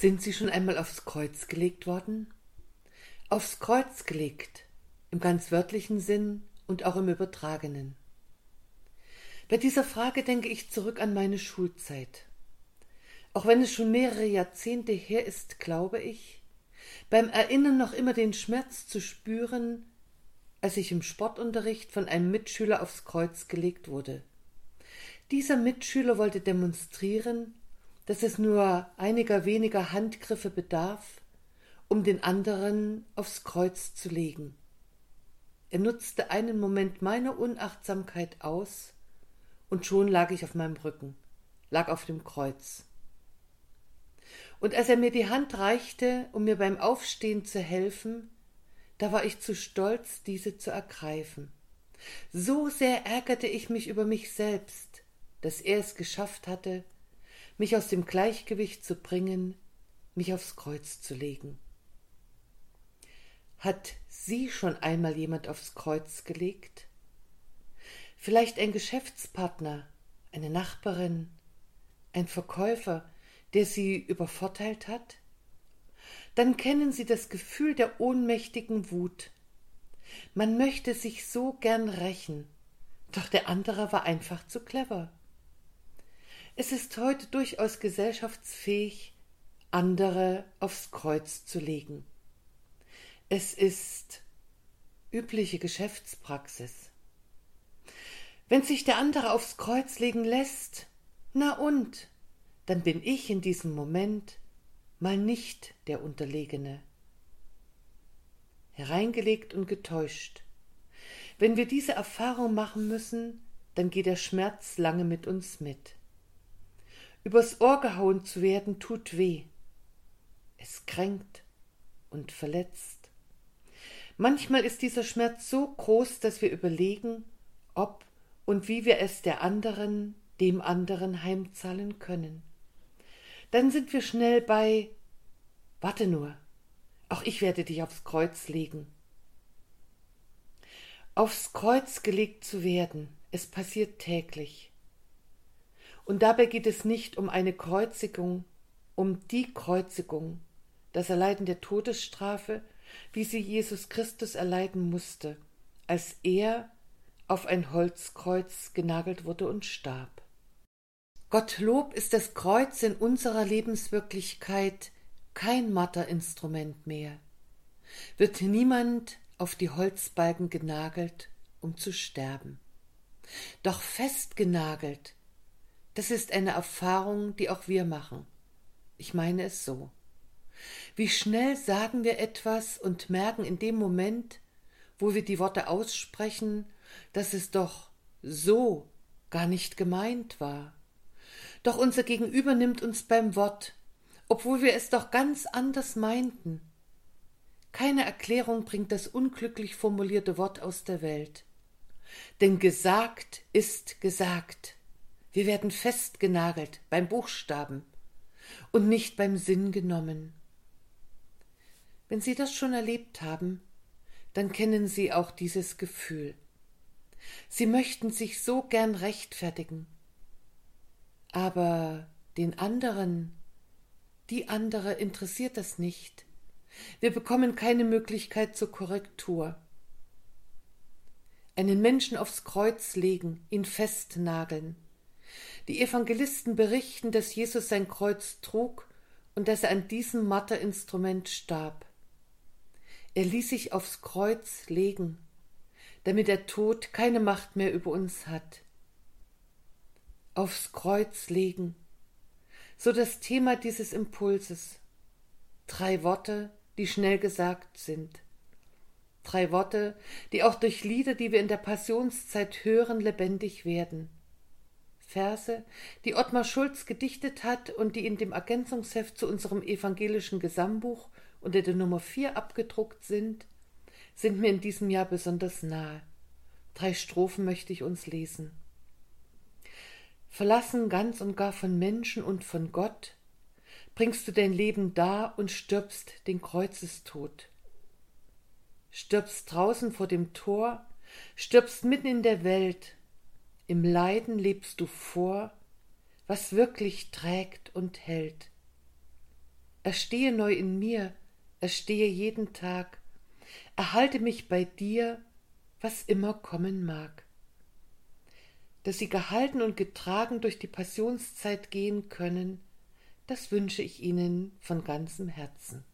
Sind Sie schon einmal aufs Kreuz gelegt worden? Aufs Kreuz gelegt, im ganz wörtlichen Sinn und auch im übertragenen. Bei dieser Frage denke ich zurück an meine Schulzeit. Auch wenn es schon mehrere Jahrzehnte her ist, glaube ich, beim Erinnern noch immer den Schmerz zu spüren, als ich im Sportunterricht von einem Mitschüler aufs Kreuz gelegt wurde. Dieser Mitschüler wollte demonstrieren, dass es nur einiger weniger Handgriffe bedarf, um den anderen aufs Kreuz zu legen. Er nutzte einen Moment meiner Unachtsamkeit aus, und schon lag ich auf meinem Rücken, lag auf dem Kreuz. Und als er mir die Hand reichte, um mir beim Aufstehen zu helfen, da war ich zu stolz, diese zu ergreifen. So sehr ärgerte ich mich über mich selbst, dass er es geschafft hatte, mich aus dem Gleichgewicht zu bringen, mich aufs Kreuz zu legen. Hat Sie schon einmal jemand aufs Kreuz gelegt? Vielleicht ein Geschäftspartner, eine Nachbarin, ein Verkäufer, der Sie übervorteilt hat? Dann kennen Sie das Gefühl der ohnmächtigen Wut. Man möchte sich so gern rächen, doch der andere war einfach zu clever. Es ist heute durchaus gesellschaftsfähig, andere aufs Kreuz zu legen. Es ist übliche Geschäftspraxis. Wenn sich der andere aufs Kreuz legen lässt, na und, dann bin ich in diesem Moment mal nicht der Unterlegene. Hereingelegt und getäuscht. Wenn wir diese Erfahrung machen müssen, dann geht der Schmerz lange mit uns mit. Übers Ohr gehauen zu werden tut weh. Es kränkt und verletzt. Manchmal ist dieser Schmerz so groß, dass wir überlegen, ob und wie wir es der anderen, dem anderen heimzahlen können. Dann sind wir schnell bei Warte nur, auch ich werde dich aufs Kreuz legen. Aufs Kreuz gelegt zu werden, es passiert täglich. Und dabei geht es nicht um eine Kreuzigung, um die Kreuzigung, das Erleiden der Todesstrafe, wie sie Jesus Christus erleiden musste, als er auf ein Holzkreuz genagelt wurde und starb. Gottlob ist das Kreuz in unserer Lebenswirklichkeit kein matter Instrument mehr. Wird niemand auf die Holzbalken genagelt, um zu sterben. Doch festgenagelt das ist eine Erfahrung, die auch wir machen. Ich meine es so. Wie schnell sagen wir etwas und merken in dem Moment, wo wir die Worte aussprechen, dass es doch so gar nicht gemeint war. Doch unser Gegenüber nimmt uns beim Wort, obwohl wir es doch ganz anders meinten. Keine Erklärung bringt das unglücklich formulierte Wort aus der Welt. Denn gesagt ist gesagt. Wir werden festgenagelt beim Buchstaben und nicht beim Sinn genommen. Wenn Sie das schon erlebt haben, dann kennen Sie auch dieses Gefühl. Sie möchten sich so gern rechtfertigen, aber den anderen, die andere interessiert das nicht. Wir bekommen keine Möglichkeit zur Korrektur. Einen Menschen aufs Kreuz legen, ihn festnageln, die Evangelisten berichten, dass Jesus sein Kreuz trug und dass er an diesem Matterinstrument starb. Er ließ sich aufs Kreuz legen, damit der Tod keine Macht mehr über uns hat. Aufs Kreuz legen, so das Thema dieses Impulses. Drei Worte, die schnell gesagt sind. Drei Worte, die auch durch Lieder, die wir in der Passionszeit hören, lebendig werden. Verse, die Ottmar Schulz gedichtet hat und die in dem Ergänzungsheft zu unserem evangelischen Gesangbuch unter der Nummer 4 abgedruckt sind, sind mir in diesem Jahr besonders nahe. Drei Strophen möchte ich uns lesen. Verlassen ganz und gar von Menschen und von Gott, bringst du dein Leben dar und stirbst den Kreuzestod. Stirbst draußen vor dem Tor, stirbst mitten in der Welt, im Leiden lebst du vor, was wirklich trägt und hält. erstehe neu in mir, erstehe jeden Tag, erhalte mich bei dir, was immer kommen mag. Dass sie gehalten und getragen durch die Passionszeit gehen können, das wünsche ich Ihnen von ganzem Herzen.